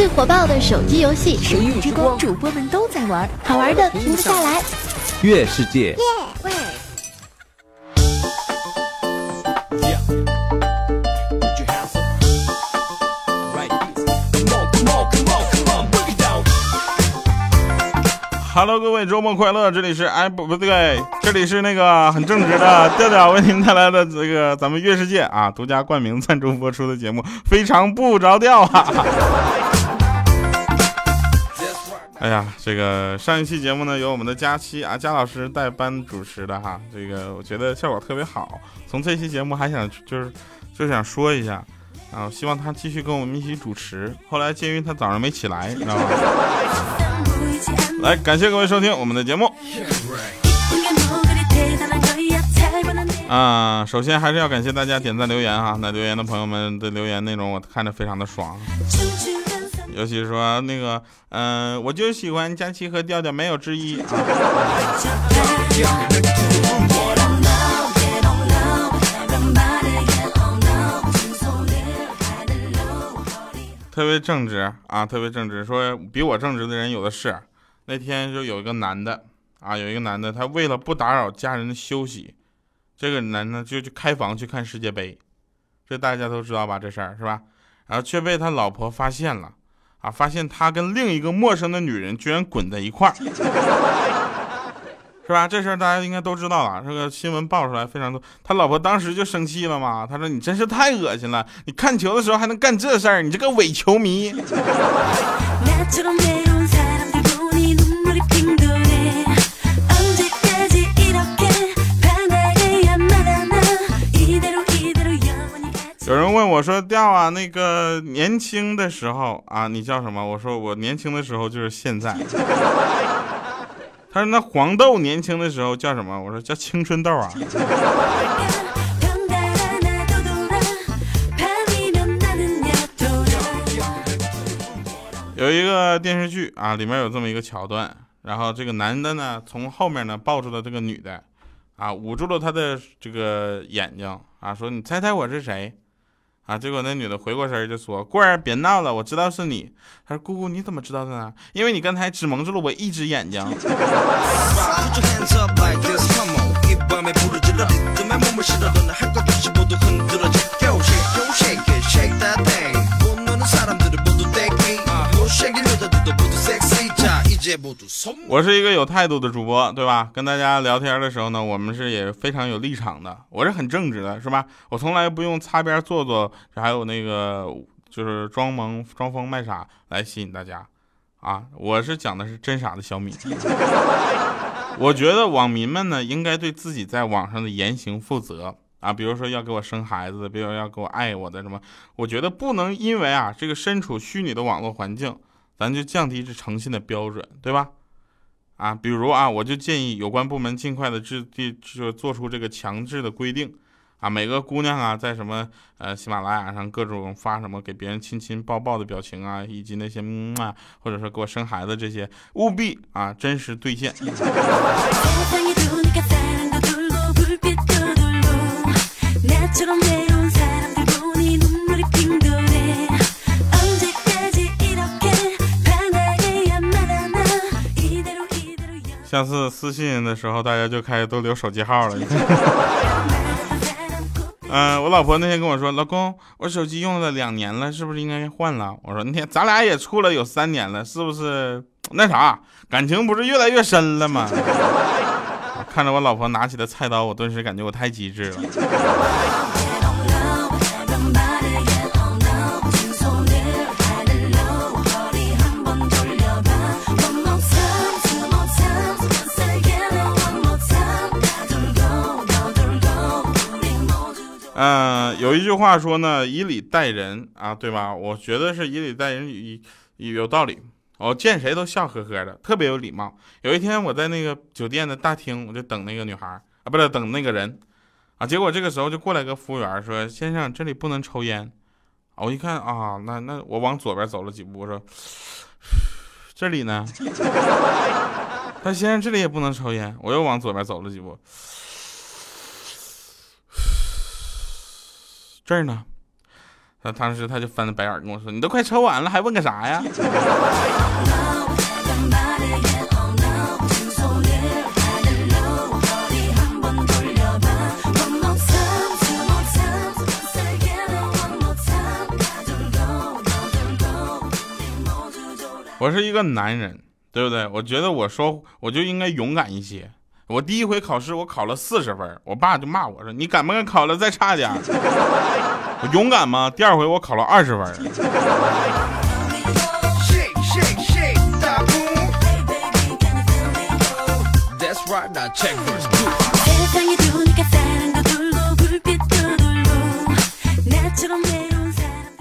最火爆的手机游戏《神域之光》，主播们都在玩，好玩的停不下来。月世界。Hello，各位，周末快乐！这里是哎不不对，这里是那个很正直的调调为您带来的这个咱们月世界啊独家冠名赞助播出的节目，非常不着调啊！哎呀，这个上一期节目呢，由我们的佳期啊佳老师代班主持的哈，这个我觉得效果特别好。从这期节目还想就是就想说一下啊，希望他继续跟我们一起主持。后来鉴于他早上没起来，你知道吗？来，感谢各位收听我们的节目。啊，首先还是要感谢大家点赞留言哈。那留言的朋友们的留言内容我看着非常的爽，尤其说那个，嗯，我就喜欢佳期和调调，没有之一。特别正直啊，特别正直，说比我正直的人有的是。那天就有一个男的啊，有一个男的，他为了不打扰家人的休息，这个男的就去开房去看世界杯，这大家都知道吧？这事儿是吧？然后却被他老婆发现了啊，发现他跟另一个陌生的女人居然滚在一块儿，是吧？这事儿大家应该都知道了，这个新闻爆出来非常多。他老婆当时就生气了嘛，他说：“你真是太恶心了，你看球的时候还能干这事儿，你这个伪球迷。” 有人问我说：“调啊，那个年轻的时候啊，你叫什么？”我说：“我年轻的时候就是现在。”他说：“那黄豆年轻的时候叫什么？”我说：“叫青春豆啊。”有一个电视剧啊，里面有这么一个桥段，然后这个男的呢，从后面呢抱住了这个女的，啊，捂住了她的这个眼睛啊，说：“你猜猜我是谁？”啊！结果那女的回过神就说：“棍儿，别闹了，我知道是你。”他说：“姑姑，你怎么知道的呢？因为你刚才只蒙住了我一只眼睛。”我是一个有态度的主播，对吧？跟大家聊天的时候呢，我们是也非常有立场的。我是很正直的，是吧？我从来不用擦边做做，还有那个就是装萌装疯卖傻来吸引大家啊！我是讲的是真傻的小米。我觉得网民们呢，应该对自己在网上的言行负责啊。比如说要给我生孩子，比如要给我爱我的什么，我觉得不能因为啊这个身处虚拟的网络环境。咱就降低这诚信的标准，对吧？啊，比如啊，我就建议有关部门尽快的制定，就做出这个强制的规定，啊，每个姑娘啊，在什么呃喜马拉雅上各种发什么给别人亲亲抱抱的表情啊，以及那些嗯啊，或者说给我生孩子这些，务必啊真实兑现。下次私信的时候，大家就开始都留手机号了。嗯，我老婆那天跟我说：“老公，我手机用了两年了，是不是应该换了？”我说：“那天咱俩也处了有三年了，是不是那啥感情不是越来越深了吗？” 看着我老婆拿起的菜刀，我顿时感觉我太机智了。嗯，有一句话说呢，以礼待人啊，对吧？我觉得是以礼待人，有有道理。我见谁都笑呵呵的，特别有礼貌。有一天我在那个酒店的大厅，我就等那个女孩啊，不是等那个人啊。结果这个时候就过来个服务员说：“先生，这里不能抽烟。”我一看啊，那那我往左边走了几步，我说：“ 这里呢？”他先生这里也不能抽烟。我又往左边走了几步。这儿呢，他当时他就翻着白眼跟我说：“你都快抽完了，还问个啥呀？”我是一个男人，对不对？我觉得我说我就应该勇敢一些。我第一回考试我考了四十分，我爸就骂我说：“你敢不敢考了再差点？” 我勇敢吗？第二回我考了二十分。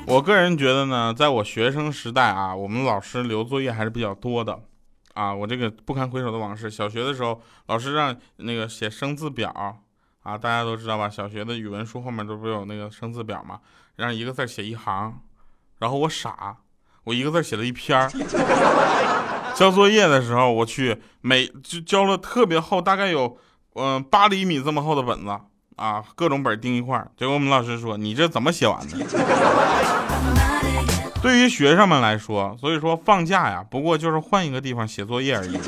我个人觉得呢，在我学生时代啊，我们老师留作业还是比较多的，啊，我这个不堪回首的往事。小学的时候，老师让那个写生字表，啊，大家都知道吧？小学的语文书后面都不有那个生字表吗？让一个字写一行，然后我傻，我一个字写了一篇。交作业的时候，我去每就交了特别厚，大概有嗯八厘米这么厚的本子。啊，各种本钉一块，结果我们老师说：“你这怎么写完的？” 对于学生们来说，所以说放假呀，不过就是换一个地方写作业而已。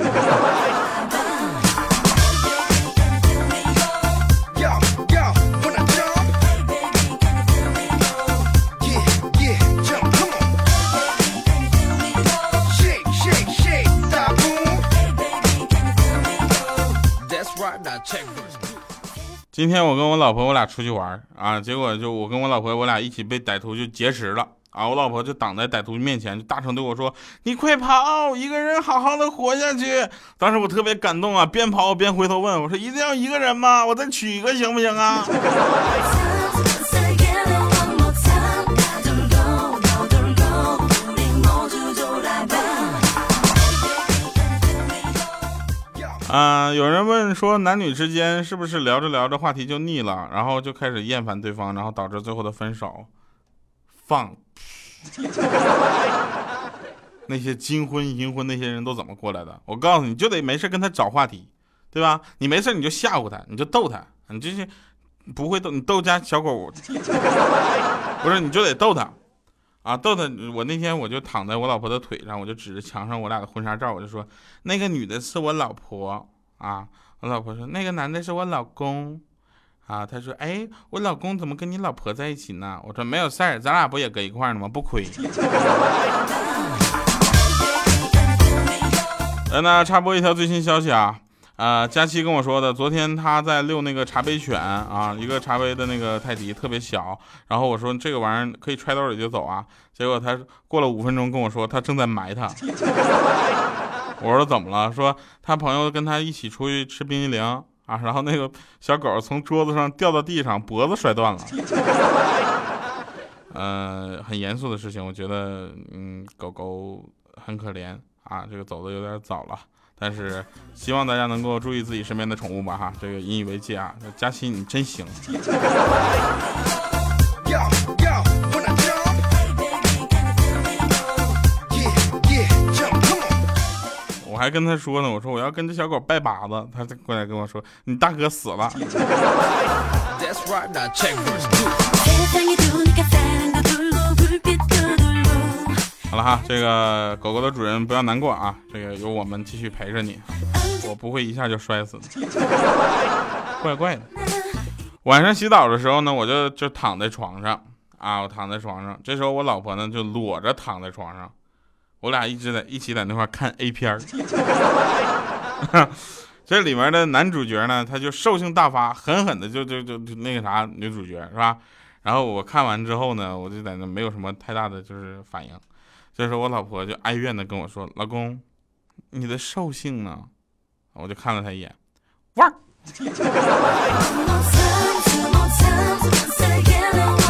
今天我跟我老婆我俩出去玩啊，结果就我跟我老婆我俩一起被歹徒就劫持了啊！我老婆就挡在歹徒面前，就大声对我说：“你快跑，一个人好好的活下去。”当时我特别感动啊，边跑边回头问我说：“一定要一个人吗？我再娶一个行不行啊？”啊，有人问说，男女之间是不是聊着聊着话题就腻了，然后就开始厌烦对方，然后导致最后的分手？放！那些金婚银婚那些人都怎么过来的？我告诉你，就得没事跟他找话题，对吧？你没事你就吓唬他，你就逗他，你这些不会逗，你逗家小狗，不是你就得逗他。啊，逗他！我那天我就躺在我老婆的腿上，我就指着墙上我俩的婚纱照，我就说那个女的是我老婆啊。我老婆说那个男的是我老公啊。他说哎，我老公怎么跟你老婆在一起呢？我说没有事儿，咱俩不也搁一块儿呢吗？不亏。来，那插播一条最新消息啊。啊，佳期跟我说的，昨天他在遛那个茶杯犬啊，一个茶杯的那个泰迪特别小，然后我说这个玩意儿可以揣兜里就走啊，结果他过了五分钟跟我说他正在埋它，我说怎么了？说他朋友跟他一起出去吃冰激凌啊，然后那个小狗从桌子上掉到地上，脖子摔断了，嗯，很严肃的事情，我觉得嗯，狗狗很可怜啊，这个走的有点早了。但是希望大家能够注意自己身边的宠物吧，哈，这个引以为戒啊。佳琪，你真行。跟他说呢，我说我要跟这小狗拜把子，他过来跟我说，你大哥死了。好了哈，这个狗狗的主人不要难过啊，这个有我们继续陪着你，我不会一下就摔死的，怪怪的。晚上洗澡的时候呢，我就就躺在床上。啊，我躺在床上，这时候我老婆呢就裸着躺在床上，我俩一直在一起在那块看 A 片儿。这里面的男主角呢，他就兽性大发，狠狠的就就就就那个啥女主角是吧？然后我看完之后呢，我就在那没有什么太大的就是反应。这时候我老婆就哀怨的跟我说：“老公，你的兽性呢？”我就看了他一眼，汪！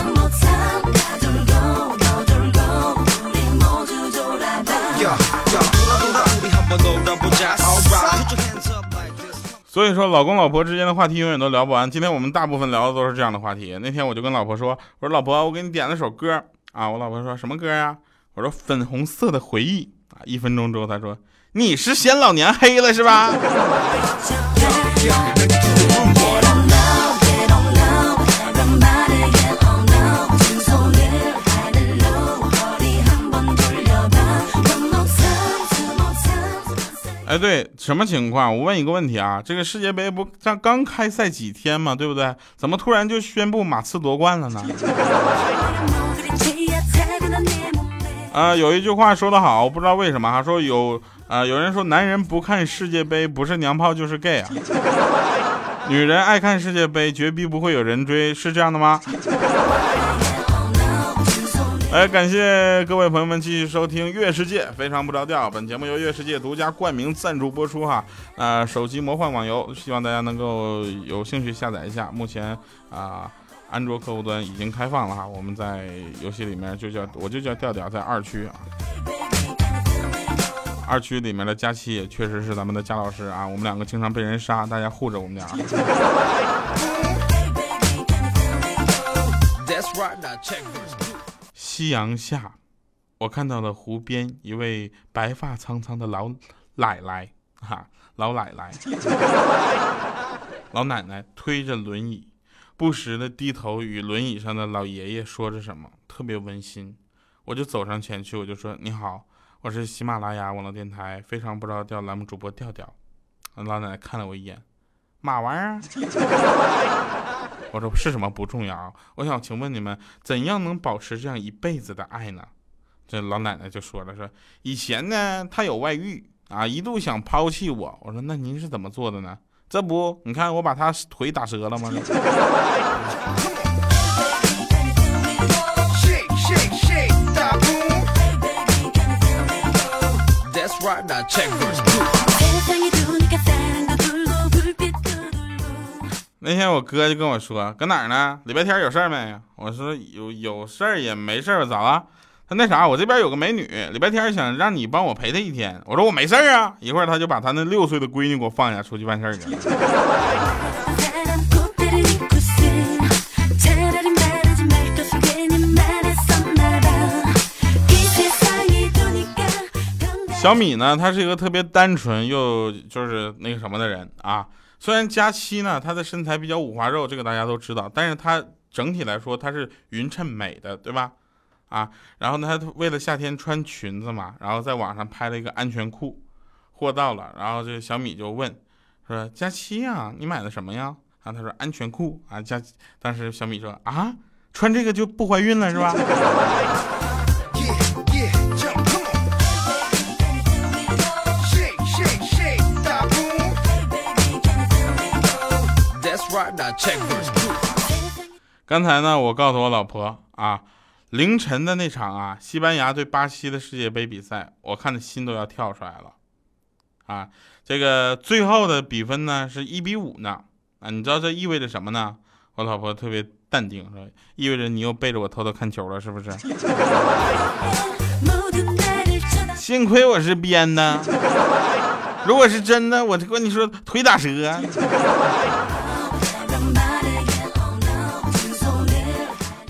所以说，老公老婆之间的话题永远都聊不完。今天我们大部分聊的都是这样的话题。那天我就跟老婆说：“我说老婆，我给你点了首歌啊。”我老婆说什么歌呀？我说粉红色的回忆啊！一分钟之后，她说：“你是嫌老娘黑了是吧？” 哎，对，什么情况？我问一个问题啊，这个世界杯不刚刚开赛几天嘛，对不对？怎么突然就宣布马刺夺冠了呢？啊，有一句话说得好，不知道为什么哈，说有啊，有人说男人不看世界杯不是娘炮就是 gay 啊，女人爱看世界杯绝逼不会有人追，是这样的吗？哎，感谢各位朋友们继续收听《月世界》，非常不着调。本节目由月世界独家冠名赞助播出哈。啊，手机魔幻网游，希望大家能够有兴趣下载一下。目前啊，安卓客户端已经开放了哈。我们在游戏里面就叫我就叫调调，在二区啊。二区里面的佳期也确实是咱们的佳老师啊。我们两个经常被人杀，大家护着我们俩。夕阳下，我看到了湖边一位白发苍苍的老奶奶，哈，老奶奶，老奶奶推着轮椅，不时的低头与轮椅上的老爷爷说着什么，特别温馨。我就走上前去，我就说：“你好，我是喜马拉雅网络电台非常不着调栏目主播调调。”老奶奶看了我一眼，嘛玩意儿？我说是什么不重要，我想请问你们怎样能保持这样一辈子的爱呢？这老奶奶就说了，说以前呢她有外遇啊，一度想抛弃我。我说那您是怎么做的呢？这不，你看我把她腿打折了吗？那天我哥就跟我说，搁哪儿呢？礼拜天有事儿没？我说有有事儿也没事儿，咋了？他那啥，我这边有个美女，礼拜天想让你帮我陪她一天。我说我没事儿啊。一会儿他就把他那六岁的闺女给我放下，出去办事儿去了。小米呢，他是一个特别单纯又就是那个什么的人啊。虽然佳期呢，她的身材比较五花肉，这个大家都知道，但是她整体来说她是匀称美的，对吧？啊，然后呢，她为了夏天穿裙子嘛，然后在网上拍了一个安全裤，货到了，然后这小米就问说：“佳期啊，你买的什么呀？”啊，他说安全裤啊，佳，当时小米说：“啊，穿这个就不怀孕了是吧？”刚才呢，我告诉我老婆啊，凌晨的那场啊，西班牙对巴西的世界杯比赛，我看的心都要跳出来了。啊，这个最后的比分呢是一比五呢。啊，你知道这意味着什么呢？我老婆特别淡定说，意味着你又背着我偷偷看球了，是不是？幸亏我是编的，如果是真的，我就跟你说腿打折。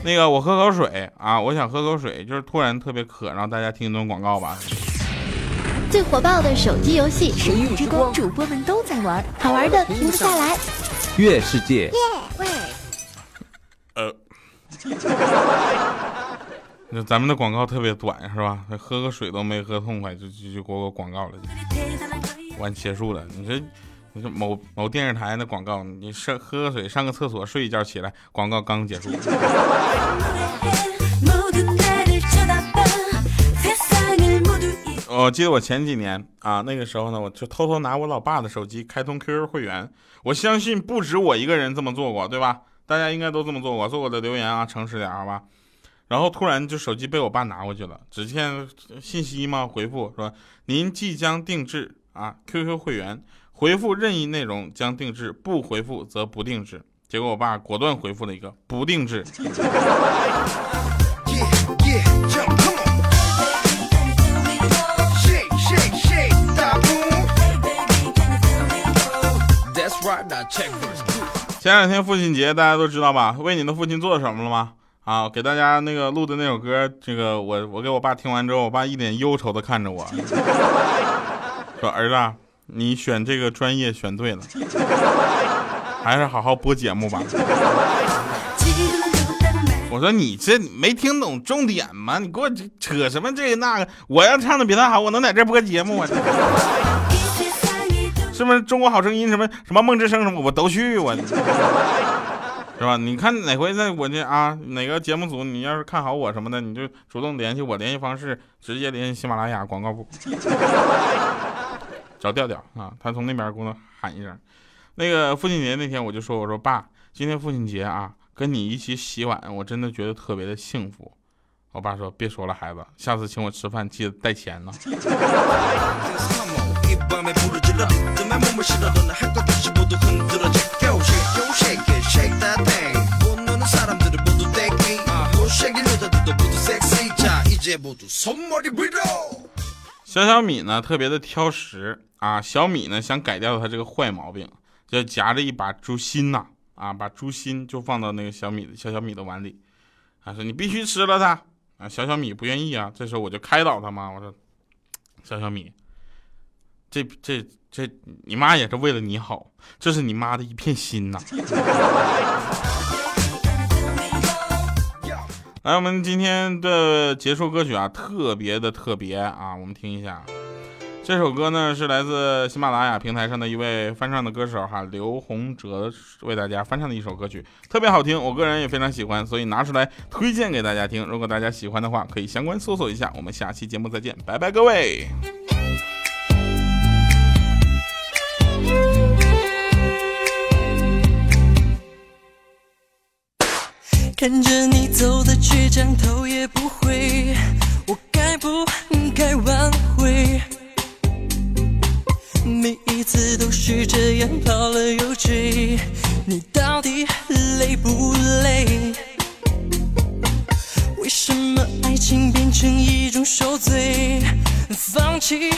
那个，我喝口水啊！我想喝口水，就是突然特别渴，让大家听一段广告吧。最火爆的手机游戏《神域之光》，主播们都在玩，好玩的停不下来。月世界。呃，那咱们的广告特别短是吧？喝个水都没喝痛快，就就就给我广告了，完结束了。你这。你说某某电视台的广告，你上喝个水，上个厕所，睡一觉起来，广告刚结束。我记得我前几年啊，那个时候呢，我就偷偷拿我老爸的手机开通 QQ 会员。我相信不止我一个人这么做过，对吧？大家应该都这么做过。做过的留言啊，诚实点好吧。然后突然就手机被我爸拿过去了，只见信息嘛，回复说您即将定制啊 QQ 会员。回复任意内容将定制，不回复则不定制。结果我爸果断回复了一个不定制。前两天父亲节，大家都知道吧？为你的父亲做了什么了吗？啊，给大家那个录的那首歌，这个我我给我爸听完之后，我爸一脸忧愁的看着我，说儿子。你选这个专业选对了，还是好好播节目吧。我说你这没听懂重点吗？你给我扯什么这个那个？我要唱的比他好，我能在这播节目吗？是不是？中国好声音什么什么梦之声什么我都去我，是吧？你看哪回在我这啊哪个节目组，你要是看好我什么的，你就主动联系我，联系方式直接联系喜马拉雅广告部，找调调啊，他从那边给我喊一声。那个父亲节那天我就说我说爸，今天父亲节啊，跟你一起洗碗，我真的觉得特别的幸福。我爸说：“别说了，孩子，下次请我吃饭记得带钱呢。”小小米呢，特别的挑食啊。小米呢，想改掉他这个坏毛病，就夹着一把猪心呐，啊，把猪心就放到那个小米的小小米的碗里，啊，说你必须吃了它。啊，小小米不愿意啊，这时候我就开导他嘛，我说，小小米，这这这，你妈也是为了你好，这是你妈的一片心呐。来，我们今天的结束歌曲啊，特别的特别啊，我们听一下。这首歌呢是来自喜马拉雅平台上的一位翻唱的歌手哈刘洪哲为大家翻唱的一首歌曲，特别好听，我个人也非常喜欢，所以拿出来推荐给大家听。如果大家喜欢的话，可以相关搜索一下。我们下期节目再见，拜拜，各位。看着你走的倔强，头也不回，我该不该挽回？每一次都是这样跑了又追，你到底累不累？为什么爱情变成一种受罪？放弃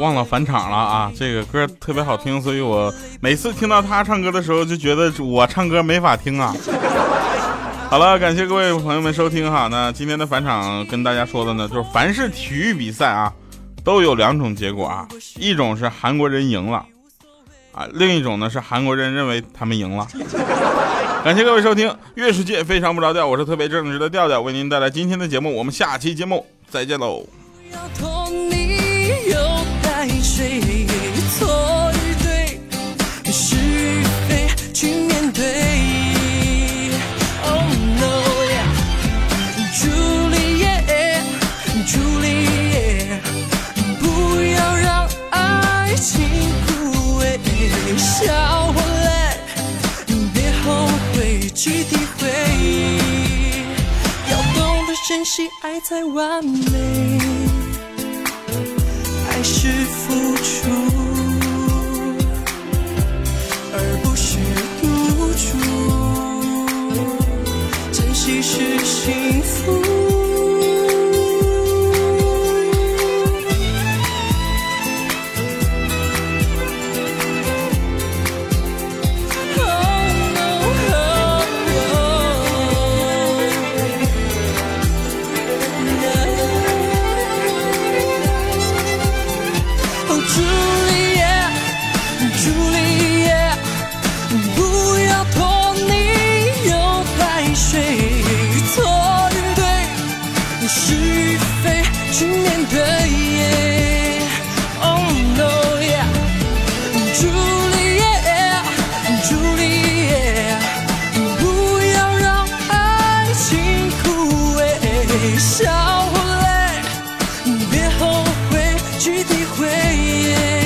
忘了返场了啊！这个歌特别好听，所以我每次听到他唱歌的时候，就觉得我唱歌没法听啊。好了，感谢各位朋友们收听哈。那今天的返场跟大家说的呢，就是凡是体育比赛啊，都有两种结果啊，一种是韩国人赢了。啊，另一种呢是韩国人认为他们赢了。感谢各位收听《月世界非常不着调》，我是特别正直的调调，为您带来今天的节目。我们下期节目再见喽。对错与对是与非去面对 oh no juliet juliet 不要让爱情枯萎。笑或泪别后悔去体会。要懂得珍惜爱才完美。是付出，体会